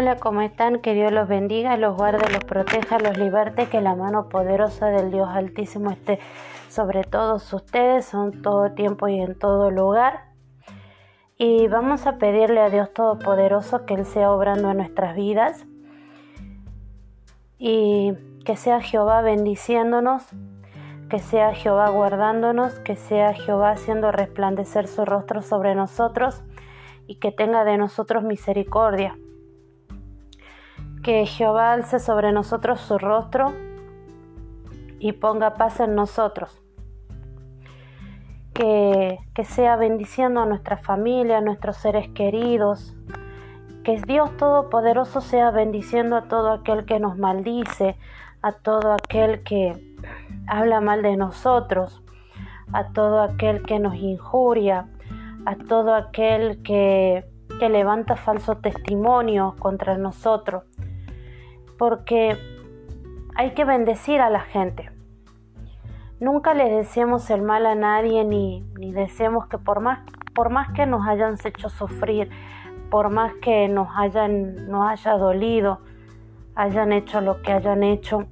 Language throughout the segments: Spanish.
Hola, ¿cómo están? Que Dios los bendiga, los guarde, los proteja, los liberte, que la mano poderosa del Dios Altísimo esté sobre todos ustedes, en todo tiempo y en todo lugar. Y vamos a pedirle a Dios Todopoderoso que Él sea obrando en nuestras vidas y que sea Jehová bendiciéndonos, que sea Jehová guardándonos, que sea Jehová haciendo resplandecer su rostro sobre nosotros y que tenga de nosotros misericordia que Jehová alce sobre nosotros su rostro y ponga paz en nosotros. Que, que, sea bendiciendo a nuestra familia, a nuestros seres queridos. Que Dios Todopoderoso sea bendiciendo a todo aquel que nos maldice, a todo aquel que habla mal de nosotros, a todo aquel que nos injuria, a todo aquel que, que levanta falso testimonio contra nosotros porque hay que bendecir a la gente. Nunca le deseemos el mal a nadie ni, ni deseemos que por más, por más que nos hayan hecho sufrir, por más que nos hayan nos haya dolido, hayan hecho lo que hayan hecho,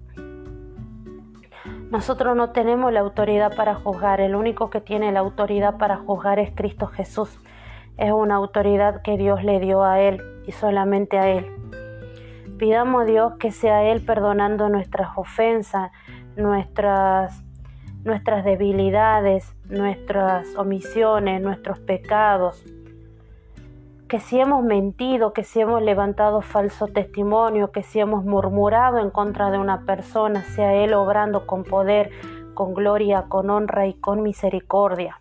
nosotros no tenemos la autoridad para juzgar, el único que tiene la autoridad para juzgar es Cristo Jesús. Es una autoridad que Dios le dio a Él y solamente a Él. Pidamos a Dios que sea Él perdonando nuestras ofensas, nuestras, nuestras debilidades, nuestras omisiones, nuestros pecados. Que si hemos mentido, que si hemos levantado falso testimonio, que si hemos murmurado en contra de una persona, sea Él obrando con poder, con gloria, con honra y con misericordia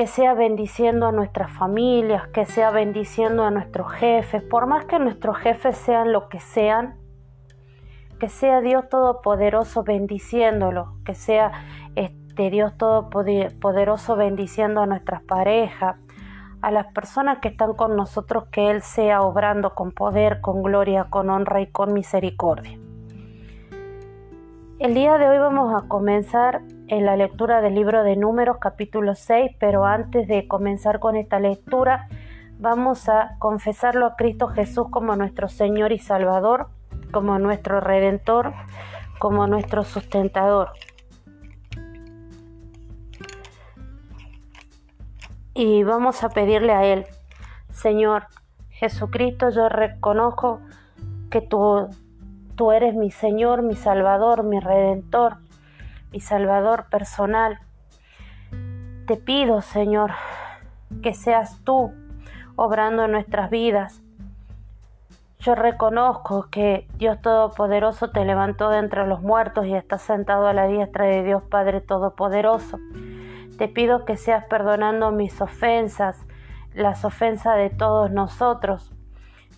que sea bendiciendo a nuestras familias, que sea bendiciendo a nuestros jefes, por más que nuestros jefes sean lo que sean, que sea Dios Todopoderoso bendiciéndolo, que sea este Dios Todopoderoso bendiciendo a nuestras parejas, a las personas que están con nosotros, que Él sea obrando con poder, con gloria, con honra y con misericordia. El día de hoy vamos a comenzar en la lectura del libro de Números capítulo 6, pero antes de comenzar con esta lectura vamos a confesarlo a Cristo Jesús como nuestro Señor y Salvador, como nuestro Redentor, como nuestro sustentador. Y vamos a pedirle a Él, Señor Jesucristo, yo reconozco que tú Tú eres mi Señor, mi Salvador, mi Redentor, mi Salvador personal. Te pido, Señor, que seas tú obrando en nuestras vidas. Yo reconozco que Dios Todopoderoso te levantó de entre los muertos y estás sentado a la diestra de Dios Padre Todopoderoso. Te pido que seas perdonando mis ofensas, las ofensas de todos nosotros,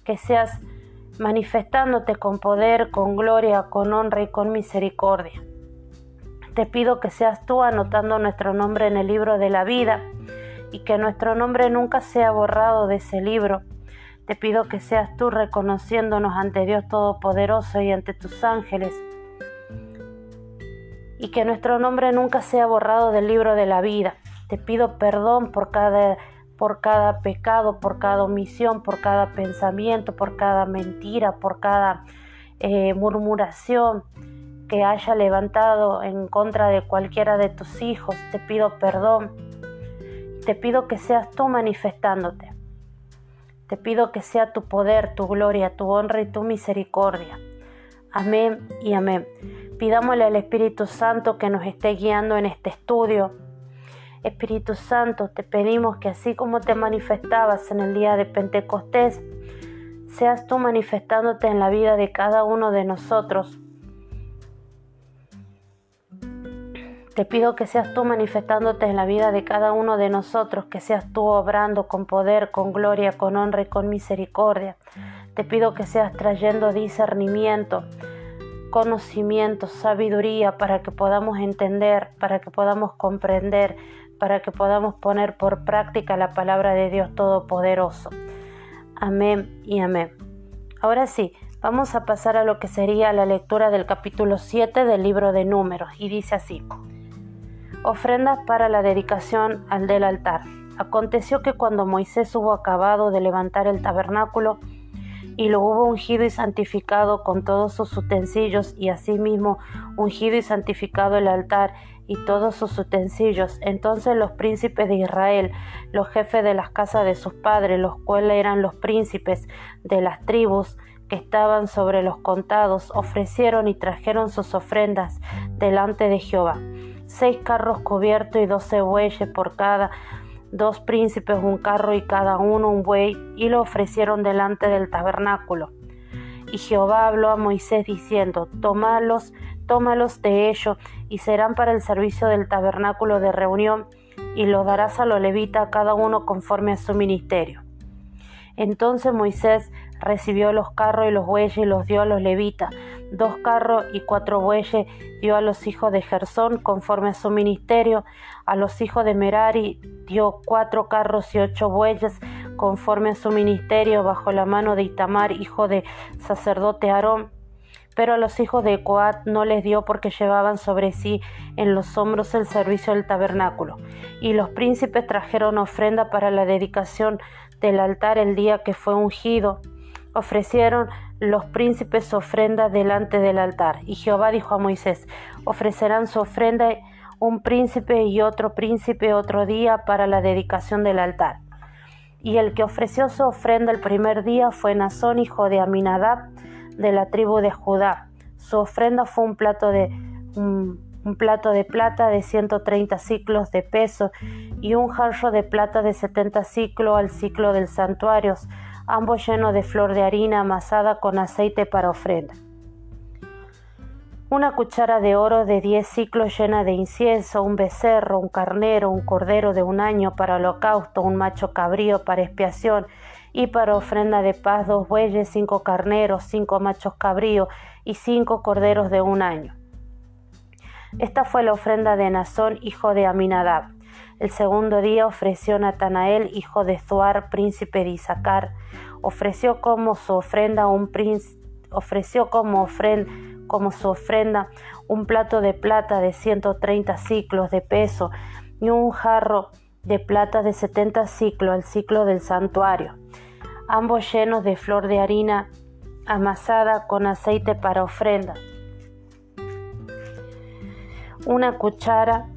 que seas manifestándote con poder, con gloria, con honra y con misericordia. Te pido que seas tú anotando nuestro nombre en el libro de la vida y que nuestro nombre nunca sea borrado de ese libro. Te pido que seas tú reconociéndonos ante Dios Todopoderoso y ante tus ángeles. Y que nuestro nombre nunca sea borrado del libro de la vida. Te pido perdón por cada por cada pecado, por cada omisión, por cada pensamiento, por cada mentira, por cada eh, murmuración que haya levantado en contra de cualquiera de tus hijos. Te pido perdón. Te pido que seas tú manifestándote. Te pido que sea tu poder, tu gloria, tu honra y tu misericordia. Amén y amén. Pidámosle al Espíritu Santo que nos esté guiando en este estudio, Espíritu Santo, te pedimos que así como te manifestabas en el día de Pentecostés, seas tú manifestándote en la vida de cada uno de nosotros. Te pido que seas tú manifestándote en la vida de cada uno de nosotros, que seas tú obrando con poder, con gloria, con honra y con misericordia. Te pido que seas trayendo discernimiento, conocimiento, sabiduría para que podamos entender, para que podamos comprender, para que podamos poner por práctica la palabra de Dios Todopoderoso. Amén y amén. Ahora sí, vamos a pasar a lo que sería la lectura del capítulo 7 del libro de números y dice así. Ofrendas para la dedicación al del altar. Aconteció que cuando Moisés hubo acabado de levantar el tabernáculo, y lo hubo ungido y santificado con todos sus utensilios, y asimismo ungido y santificado el altar y todos sus utensilios. Entonces los príncipes de Israel, los jefes de las casas de sus padres, los cuales eran los príncipes de las tribus que estaban sobre los contados, ofrecieron y trajeron sus ofrendas delante de Jehová. Seis carros cubiertos y doce bueyes por cada dos príncipes un carro y cada uno un buey, y lo ofrecieron delante del tabernáculo. Y Jehová habló a Moisés diciendo, Tómalos, tómalos de ellos, y serán para el servicio del tabernáculo de reunión, y los darás a los levitas cada uno conforme a su ministerio. Entonces Moisés recibió los carros y los bueyes y los dio a los levitas, dos carros y cuatro bueyes dio a los hijos de Gersón conforme a su ministerio, a los hijos de Merari dio cuatro carros y ocho bueyes conforme a su ministerio bajo la mano de Itamar, hijo de sacerdote Aarón. Pero a los hijos de Coat no les dio porque llevaban sobre sí en los hombros el servicio del tabernáculo. Y los príncipes trajeron ofrenda para la dedicación del altar el día que fue ungido. Ofrecieron los príncipes ofrenda delante del altar. Y Jehová dijo a Moisés, ofrecerán su ofrenda un príncipe y otro príncipe otro día para la dedicación del altar. Y el que ofreció su ofrenda el primer día fue Nazón, hijo de Aminadab, de la tribu de Judá. Su ofrenda fue un plato de, un, plato de plata de 130 ciclos de peso y un jarro de plata de 70 ciclos al ciclo del santuario, ambos llenos de flor de harina amasada con aceite para ofrenda una cuchara de oro de diez ciclos llena de incienso, un becerro, un carnero, un cordero de un año para holocausto, un macho cabrío para expiación y para ofrenda de paz dos bueyes, cinco carneros, cinco machos cabríos y cinco corderos de un año. Esta fue la ofrenda de Nazón, hijo de Aminadab. El segundo día ofreció Natanael, hijo de Zuar, príncipe de Isaacar. Ofreció como su ofrenda un ofreció como como su ofrenda un plato de plata de 130 ciclos de peso y un jarro de plata de 70 ciclos al ciclo del santuario, ambos llenos de flor de harina amasada con aceite para ofrenda. Una cuchara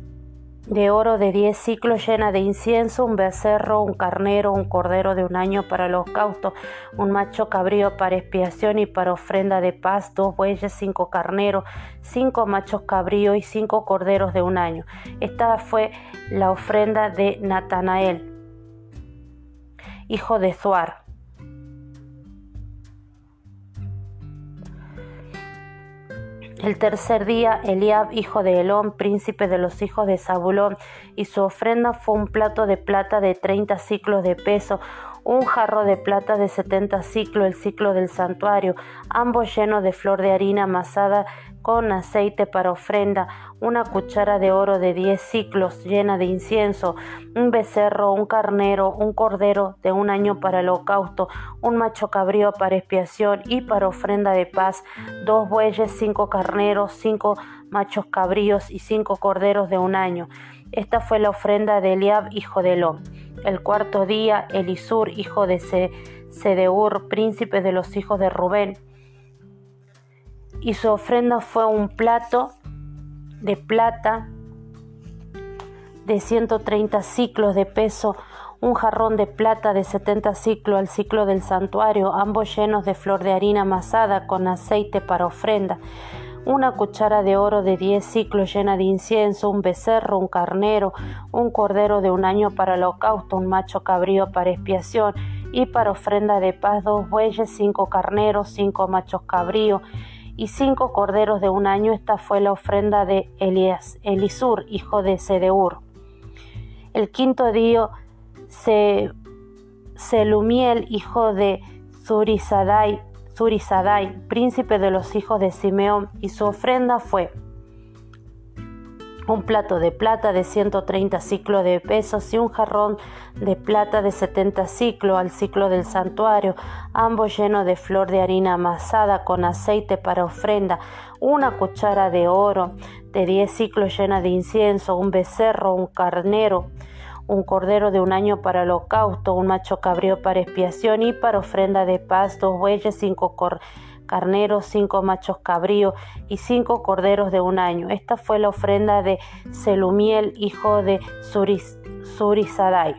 de oro de diez ciclos llena de incienso, un becerro, un carnero, un cordero de un año para los holocausto, un macho cabrío para expiación y para ofrenda de paz, dos bueyes, cinco carneros, cinco machos cabríos y cinco corderos de un año. Esta fue la ofrenda de Natanael, hijo de Zuar. El tercer día, Eliab, hijo de Elón, príncipe de los hijos de Zabulón, y su ofrenda fue un plato de plata de treinta ciclos de peso, un jarro de plata de setenta ciclos, el ciclo del santuario, ambos llenos de flor de harina amasada con aceite para ofrenda, una cuchara de oro de diez ciclos llena de incienso, un becerro, un carnero, un cordero de un año para el holocausto, un macho cabrío para expiación y para ofrenda de paz, dos bueyes, cinco carneros, cinco machos cabríos y cinco corderos de un año. Esta fue la ofrenda de Eliab, hijo de Elón. El cuarto día, Elisur, hijo de Sedeur, príncipe de los hijos de Rubén, y su ofrenda fue un plato de plata de 130 ciclos de peso, un jarrón de plata de 70 ciclos al ciclo del santuario, ambos llenos de flor de harina amasada con aceite para ofrenda, una cuchara de oro de 10 ciclos llena de incienso, un becerro, un carnero, un cordero de un año para el holocausto, un macho cabrío para expiación y para ofrenda de paz dos bueyes, cinco carneros, cinco machos cabríos y cinco corderos de un año. Esta fue la ofrenda de Elías, Elisur, hijo de Sedeur. El quinto día, se, Selumiel, hijo de Zurisadai, Zurisadai, príncipe de los hijos de Simeón, y su ofrenda fue un plato de plata de 130 ciclos de pesos y un jarrón de plata de 70 ciclos al ciclo del santuario, ambos llenos de flor de harina amasada con aceite para ofrenda, una cuchara de oro de 10 ciclos llena de incienso, un becerro, un carnero, un cordero de un año para holocausto, un macho cabrío para expiación y para ofrenda de paz, dos bueyes, cinco carneros, cinco machos cabríos y cinco corderos de un año. Esta fue la ofrenda de Selumiel, hijo de Surisadai.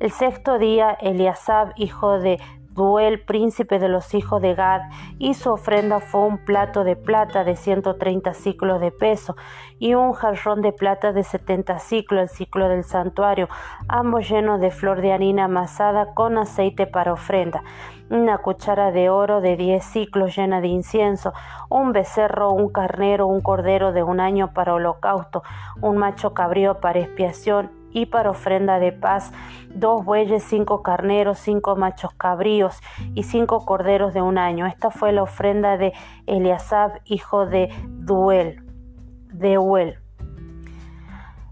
El sexto día, Eliasab, hijo de Duel, príncipe de los hijos de Gad, y su ofrenda fue un plato de plata de 130 ciclos de peso y un jarrón de plata de 70 ciclos, el ciclo del santuario, ambos llenos de flor de harina amasada con aceite para ofrenda una cuchara de oro de 10 ciclos llena de incienso, un becerro, un carnero, un cordero de un año para holocausto, un macho cabrío para expiación y para ofrenda de paz, dos bueyes, cinco carneros, cinco machos cabríos y cinco corderos de un año. Esta fue la ofrenda de Eliasab, hijo de Duel, de.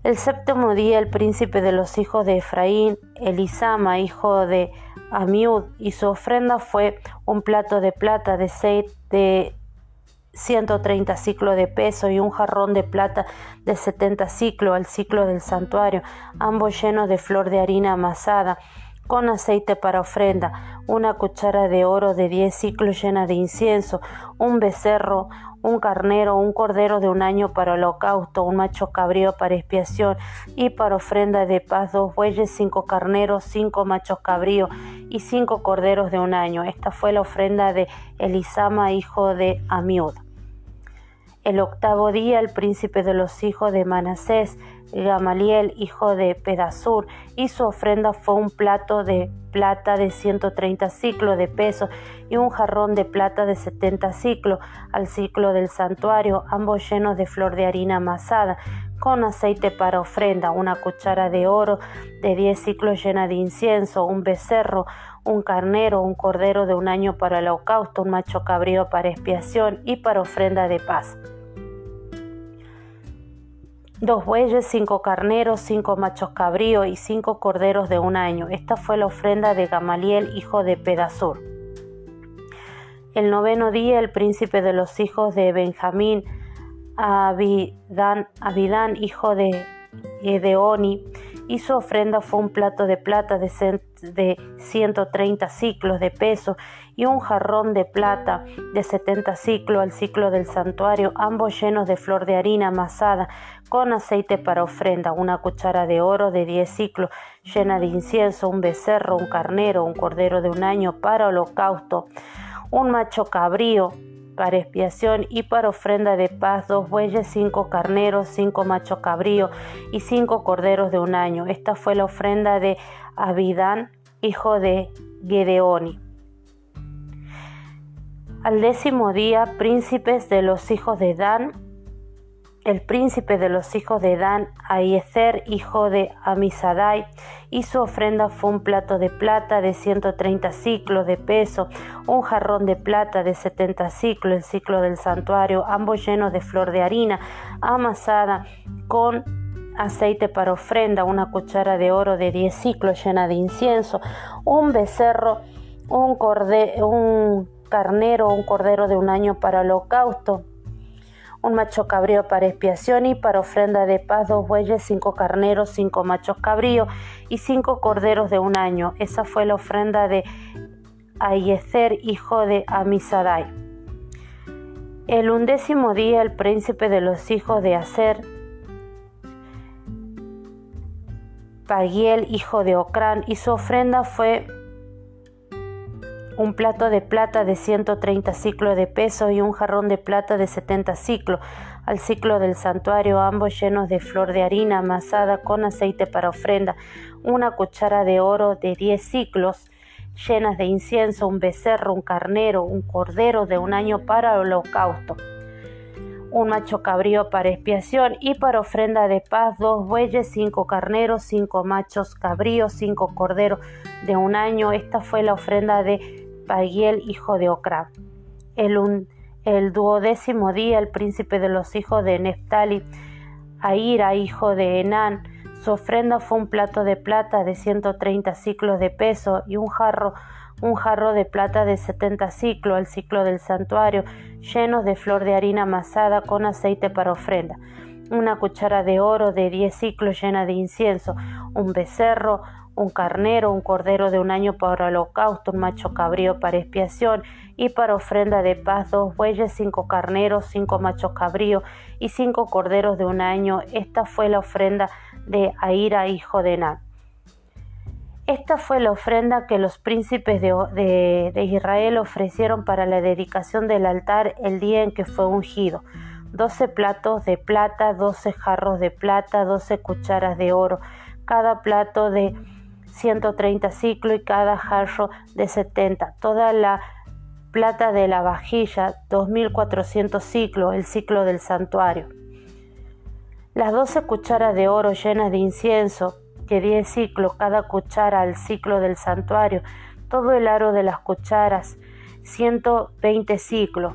El séptimo día el príncipe de los hijos de Efraín, Elisama, hijo de Amiud, y su ofrenda fue un plato de plata de seis de 130 ciclos de peso y un jarrón de plata de 70 ciclos al ciclo del santuario, ambos llenos de flor de harina amasada, con aceite para ofrenda, una cuchara de oro de 10 ciclos llena de incienso, un becerro, un carnero, un cordero de un año para holocausto, un macho cabrío para expiación y para ofrenda de paz, dos bueyes, cinco carneros, cinco machos cabríos y cinco corderos de un año. Esta fue la ofrenda de Elisama, hijo de Amiud. El octavo día el príncipe de los hijos de Manasés, Gamaliel, hijo de Pedasur, y su ofrenda fue un plato de plata de 130 ciclos de peso y un jarrón de plata de 70 ciclos al ciclo del santuario, ambos llenos de flor de harina amasada, con aceite para ofrenda, una cuchara de oro de 10 ciclos llena de incienso, un becerro, un carnero, un cordero de un año para el holocausto, un macho cabrío para expiación y para ofrenda de paz dos bueyes, cinco carneros, cinco machos cabríos y cinco corderos de un año. Esta fue la ofrenda de Gamaliel, hijo de Pedasur. El noveno día, el príncipe de los hijos de Benjamín, Abidán, Abidán hijo de Edeoni, y su ofrenda fue un plato de plata de, de 130 ciclos de peso y un jarrón de plata de 70 ciclos al ciclo del santuario, ambos llenos de flor de harina amasada con aceite para ofrenda, una cuchara de oro de 10 ciclos llena de incienso, un becerro, un carnero, un cordero de un año para holocausto, un macho cabrío para expiación y para ofrenda de paz, dos bueyes, cinco carneros, cinco machos cabríos y cinco corderos de un año. Esta fue la ofrenda de Abidán, hijo de Gedeoni. Al décimo día, príncipes de los hijos de Dan, el príncipe de los hijos de Dan, Aiezer, hijo de Amisadai, y su ofrenda fue un plato de plata de 130 ciclos de peso, un jarrón de plata de 70 ciclos, el ciclo del santuario, ambos llenos de flor de harina amasada con aceite para ofrenda, una cuchara de oro de 10 ciclos llena de incienso, un becerro, un, un carnero, un cordero de un año para holocausto, un macho cabrío para expiación y para ofrenda de paz, dos bueyes, cinco carneros, cinco machos cabríos y cinco corderos de un año. Esa fue la ofrenda de Ayezer, hijo de Amisadai. El undécimo día, el príncipe de los hijos de Aser, Pagiel, hijo de Ocrán, y su ofrenda fue un plato de plata de 130 ciclos de peso y un jarrón de plata de 70 ciclos, al ciclo del santuario, ambos llenos de flor de harina amasada con aceite para ofrenda, una cuchara de oro de 10 ciclos, llenas de incienso, un becerro, un carnero, un cordero de un año para holocausto, un macho cabrío para expiación y para ofrenda de paz, dos bueyes, cinco carneros, cinco machos cabríos, cinco corderos de un año. Esta fue la ofrenda de Pagiel, hijo de Ocra. El, duodécimo día, el príncipe de los hijos de Neftali, Aira, hijo de Enán, su ofrenda fue un plato de plata de 130 ciclos de peso y un jarro, un jarro de plata de 70 ciclos, el ciclo del santuario, llenos de flor de harina amasada con aceite para ofrenda una cuchara de oro de diez ciclos llena de incienso, un becerro, un carnero, un cordero de un año para holocausto, un macho cabrío para expiación y para ofrenda de paz, dos bueyes, cinco carneros, cinco machos cabríos y cinco corderos de un año. Esta fue la ofrenda de Aira, hijo de Nan. Esta fue la ofrenda que los príncipes de, de, Israel ofrecieron para la dedicación del altar el día en que fue ungido. Doce platos de plata, doce jarros de plata, doce cucharas de oro, cada plato de 130 ciclos y cada jarro de 70. Toda la plata de la vajilla, 2400 ciclos, el ciclo del santuario. Las 12 cucharas de oro llenas de incienso, que 10 ciclos cada cuchara al ciclo del santuario, todo el aro de las cucharas, 120 ciclos,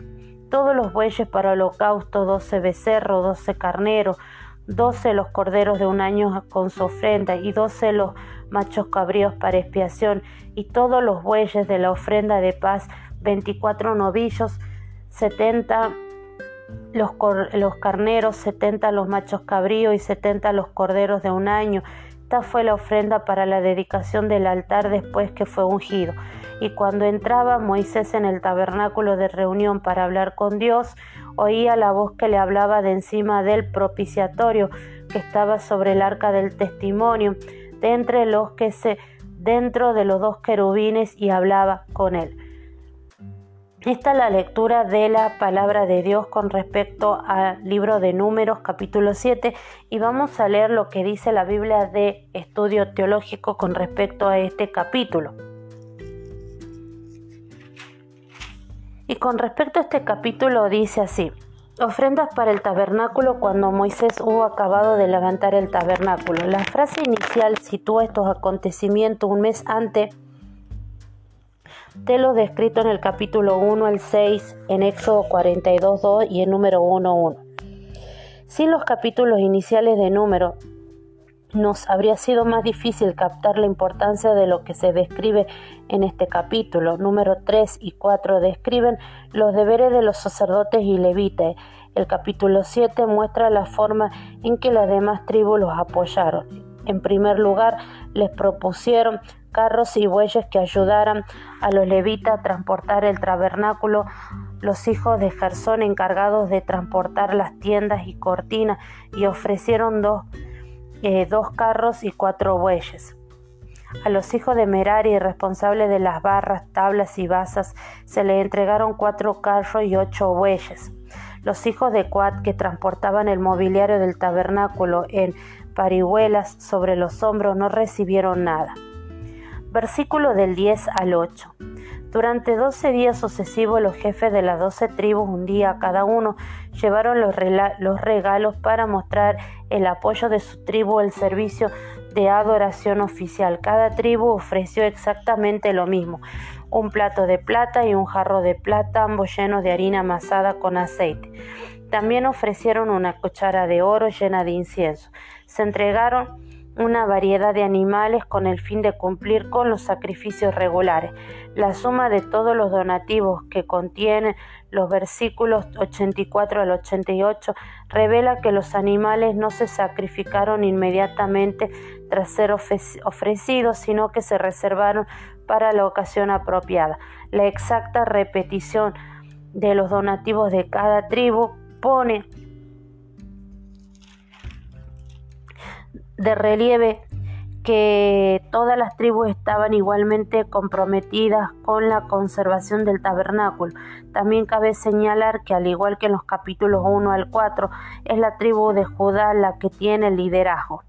todos los bueyes para holocausto, 12 becerros, 12 carneros, 12 los corderos de un año con su ofrenda y 12 los machos cabríos para expiación y todos los bueyes de la ofrenda de paz, 24 novillos, 70 los, carneros, 70 los machos cabríos y 70 los corderos de un año. Esta fue la ofrenda para la dedicación del altar después que fue ungido. Y cuando entraba Moisés en el tabernáculo de reunión para hablar con Dios, oía la voz que le hablaba de encima del propiciatorio que estaba sobre el arca del testimonio de entre los que se dentro de los dos querubines y hablaba con él. Esta es la lectura de la palabra de Dios con respecto al libro de Números capítulo 7 y vamos a leer lo que dice la Biblia de estudio teológico con respecto a este capítulo. Y con respecto a este capítulo dice así, Ofrendas para el tabernáculo cuando Moisés hubo acabado de levantar el tabernáculo. La frase inicial sitúa estos acontecimientos un mes antes de lo descrito en el capítulo 1 al 6, en Éxodo 42, 2 y en número 1, 1. Sin los capítulos iniciales de número, nos habría sido más difícil captar la importancia de lo que se describe en este capítulo. Número 3 y 4 describen los deberes de los sacerdotes y levitas. El capítulo 7 muestra la forma en que las demás tribus los apoyaron. En primer lugar, les propusieron carros y bueyes que ayudaran a los levitas a transportar el tabernáculo, los hijos de Gersón encargados de transportar las tiendas y cortinas, y ofrecieron dos eh, dos carros y cuatro bueyes. A los hijos de Merari, responsables de las barras, tablas y basas, se le entregaron cuatro carros y ocho bueyes. Los hijos de Cuat, que transportaban el mobiliario del tabernáculo en parihuelas sobre los hombros, no recibieron nada. Versículo del 10 al 8. Durante doce días sucesivos los jefes de las doce tribus, un día cada uno, llevaron los, regalos para mostrar el apoyo de su tribu al servicio de adoración oficial. Cada tribu ofreció exactamente lo mismo, un plato de plata y un jarro de plata, ambos llenos de harina amasada con aceite. También ofrecieron una cuchara de oro llena de incienso. Se entregaron una variedad de animales con el fin de cumplir con los sacrificios regulares. La suma de todos los donativos que contienen los versículos 84 al 88 revela que los animales no se sacrificaron inmediatamente tras ser ofrecidos, sino que se reservaron para la ocasión apropiada. La exacta repetición de los donativos de cada tribu pone de relieve que todas las tribus estaban igualmente comprometidas con la conservación del tabernáculo. También cabe señalar que al igual que en los capítulos 1 al 4, es la tribu de Judá la que tiene el liderazgo.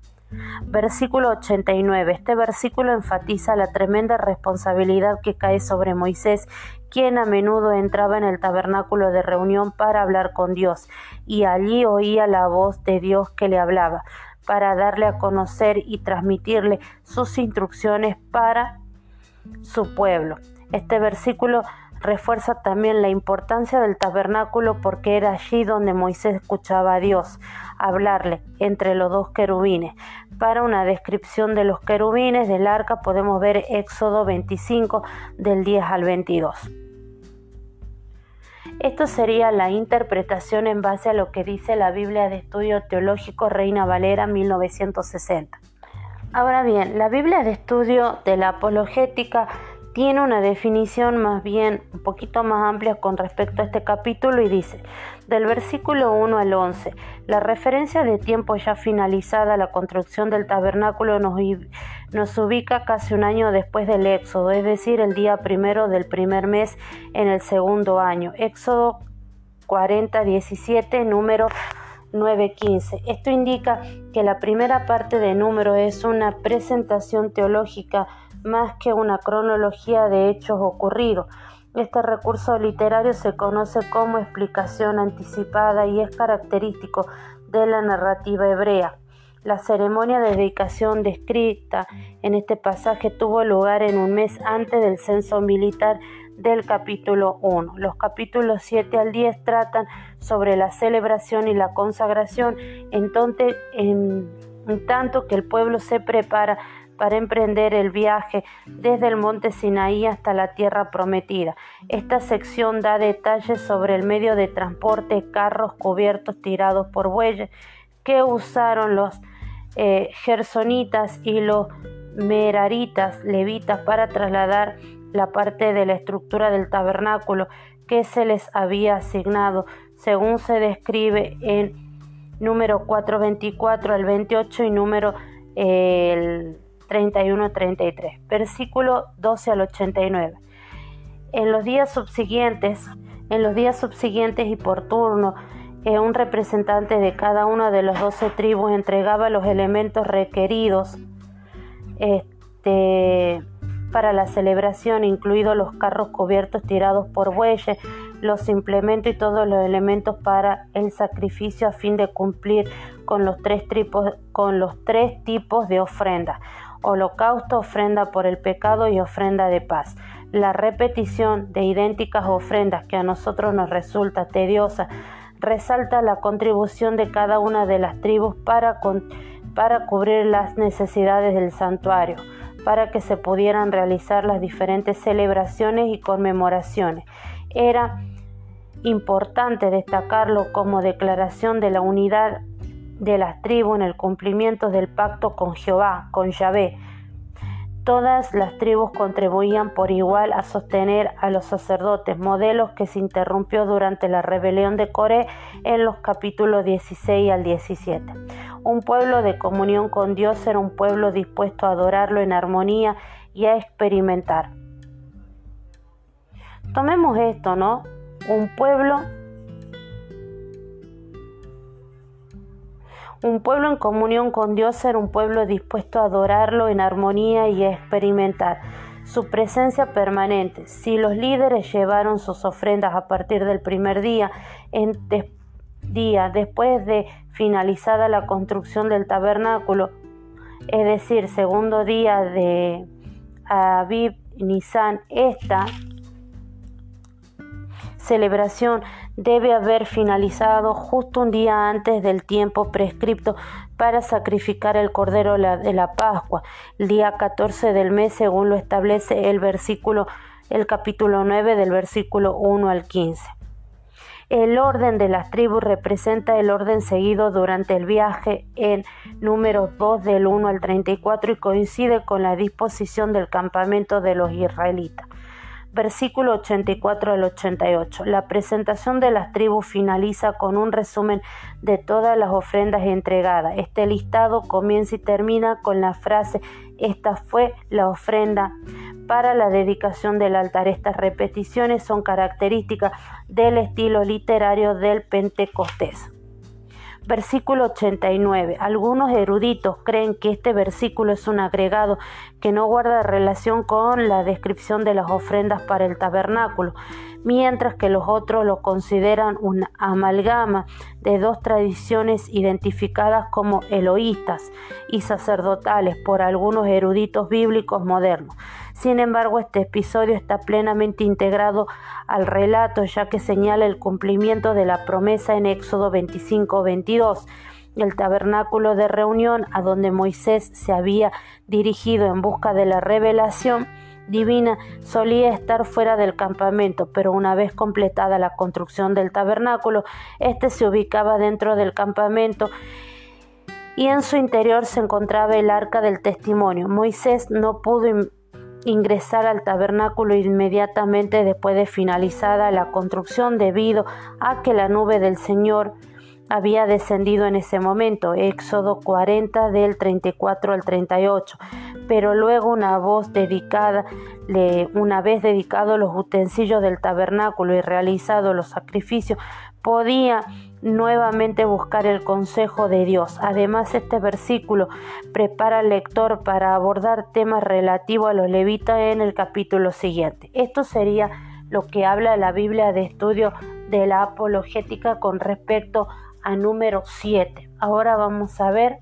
Versículo 89. Este versículo enfatiza la tremenda responsabilidad que cae sobre Moisés, quien a menudo entraba en el tabernáculo de reunión para hablar con Dios, y allí oía la voz de Dios que le hablaba para darle a conocer y transmitirle sus instrucciones para su pueblo. Este versículo refuerza también la importancia del tabernáculo porque era allí donde Moisés escuchaba a Dios hablarle entre los dos querubines. Para una descripción de los querubines del arca podemos ver Éxodo 25 del 10 al 22. Esto sería la interpretación en base a lo que dice la Biblia de Estudio Teológico Reina Valera 1960. Ahora bien, la Biblia de Estudio de la Apologética tiene una definición más bien un poquito más amplia con respecto a este capítulo y dice, del versículo 1 al 11, la referencia de tiempo ya finalizada, la construcción del tabernáculo nos, nos ubica casi un año después del Éxodo, es decir, el día primero del primer mes en el segundo año. Éxodo 40, 17, número 9.15. Esto indica que la primera parte de número es una presentación teológica más que una cronología de hechos ocurridos. Este recurso literario se conoce como explicación anticipada y es característico de la narrativa hebrea. La ceremonia de dedicación descrita en este pasaje tuvo lugar en un mes antes del censo militar del capítulo 1. Los capítulos 7 al 10 tratan sobre la celebración y la consagración, entonces, en, en tanto que el pueblo se prepara para emprender el viaje desde el monte Sinaí hasta la tierra prometida. Esta sección da detalles sobre el medio de transporte, carros cubiertos tirados por bueyes que usaron los eh, gersonitas y los meraritas levitas para trasladar la parte de la estructura del tabernáculo que se les había asignado, según se describe en número 424 al 28 y número el 31-33, versículo 12 al 89. En los días subsiguientes, en los días subsiguientes y por turno, eh, un representante de cada una de las doce tribus entregaba los elementos requeridos este, para la celebración, incluidos los carros cubiertos tirados por bueyes, los implementos y todos los elementos para el sacrificio a fin de cumplir con los tres, con los tres tipos de ofrendas holocausto, ofrenda por el pecado y ofrenda de paz. La repetición de idénticas ofrendas que a nosotros nos resulta tediosa resalta la contribución de cada una de las tribus para, para cubrir las necesidades del santuario, para que se pudieran realizar las diferentes celebraciones y conmemoraciones. Era importante destacarlo como declaración de la unidad de las tribus en el cumplimiento del pacto con Jehová, con Yahvé. Todas las tribus contribuían por igual a sostener a los sacerdotes, modelos que se interrumpió durante la rebelión de Coré en los capítulos 16 al 17. Un pueblo de comunión con Dios era un pueblo dispuesto a adorarlo en armonía y a experimentar. Tomemos esto, ¿no? Un pueblo Un pueblo en comunión con Dios era un pueblo dispuesto a adorarlo en armonía y a experimentar su presencia permanente. Si los líderes llevaron sus ofrendas a partir del primer día, día después de finalizada la construcción del tabernáculo, es decir, segundo día de Aviv Nisan, esta celebración debe haber finalizado justo un día antes del tiempo prescripto para sacrificar el cordero de la Pascua, el día 14 del mes, según lo establece el versículo, el capítulo 9 del versículo 1 al 15. El orden de las tribus representa el orden seguido durante el viaje en número 2 del 1 al 34 y coincide con la disposición del campamento de los israelitas versículo 84 al 88. La presentación de las tribus finaliza con un resumen de todas las ofrendas entregadas. Este listado comienza y termina con la frase esta fue la ofrenda para la dedicación del altar. Estas repeticiones son características del estilo literario del Pentecostés. Versículo 89. Algunos eruditos creen que este versículo es un agregado que no guarda relación con la descripción de las ofrendas para el tabernáculo, mientras que los otros lo consideran una amalgama de dos tradiciones identificadas como eloístas y sacerdotales por algunos eruditos bíblicos modernos. Sin embargo, este episodio está plenamente integrado al relato ya que señala el cumplimiento de la promesa en Éxodo 25-22 el tabernáculo de reunión a donde Moisés se había dirigido en busca de la revelación divina solía estar fuera del campamento, pero una vez completada la construcción del tabernáculo, éste se ubicaba dentro del campamento y en su interior se encontraba el arca del testimonio. Moisés no pudo ingresar al tabernáculo inmediatamente después de finalizada la construcción debido a que la nube del Señor había descendido en ese momento, Éxodo 40 del 34 al 38, pero luego una voz dedicada, una vez dedicado los utensilios del tabernáculo y realizado los sacrificios, podía nuevamente buscar el consejo de Dios. Además, este versículo prepara al lector para abordar temas relativos a los levitas en el capítulo siguiente. Esto sería lo que habla la Biblia de estudio de la apologética con respecto a número 7. Ahora vamos a ver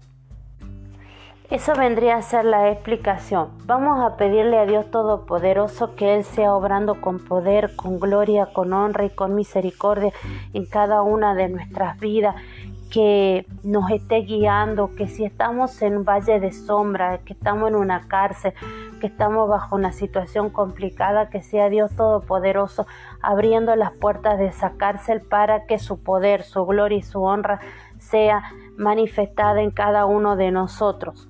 eso vendría a ser la explicación. Vamos a pedirle a Dios Todopoderoso que Él sea obrando con poder, con gloria, con honra y con misericordia en cada una de nuestras vidas, que nos esté guiando, que si estamos en un valle de sombra, que estamos en una cárcel, que estamos bajo una situación complicada, que sea Dios Todopoderoso abriendo las puertas de esa cárcel para que su poder, su gloria y su honra sea manifestada en cada uno de nosotros.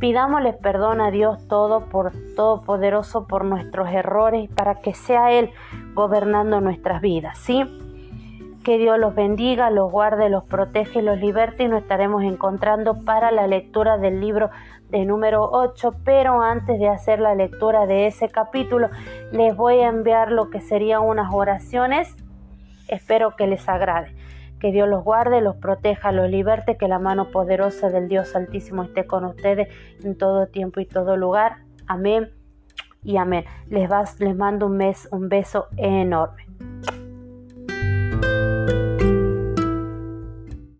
Pidámosle perdón a Dios todo por todopoderoso por nuestros errores para que sea él gobernando nuestras vidas, ¿sí? Que Dios los bendiga, los guarde, los protege, los liberte y nos estaremos encontrando para la lectura del libro de número 8, pero antes de hacer la lectura de ese capítulo, les voy a enviar lo que serían unas oraciones. Espero que les agrade. Que Dios los guarde, los proteja, los liberte, que la mano poderosa del Dios Altísimo esté con ustedes en todo tiempo y todo lugar. Amén y amén. Les, vas, les mando un, mes, un beso enorme.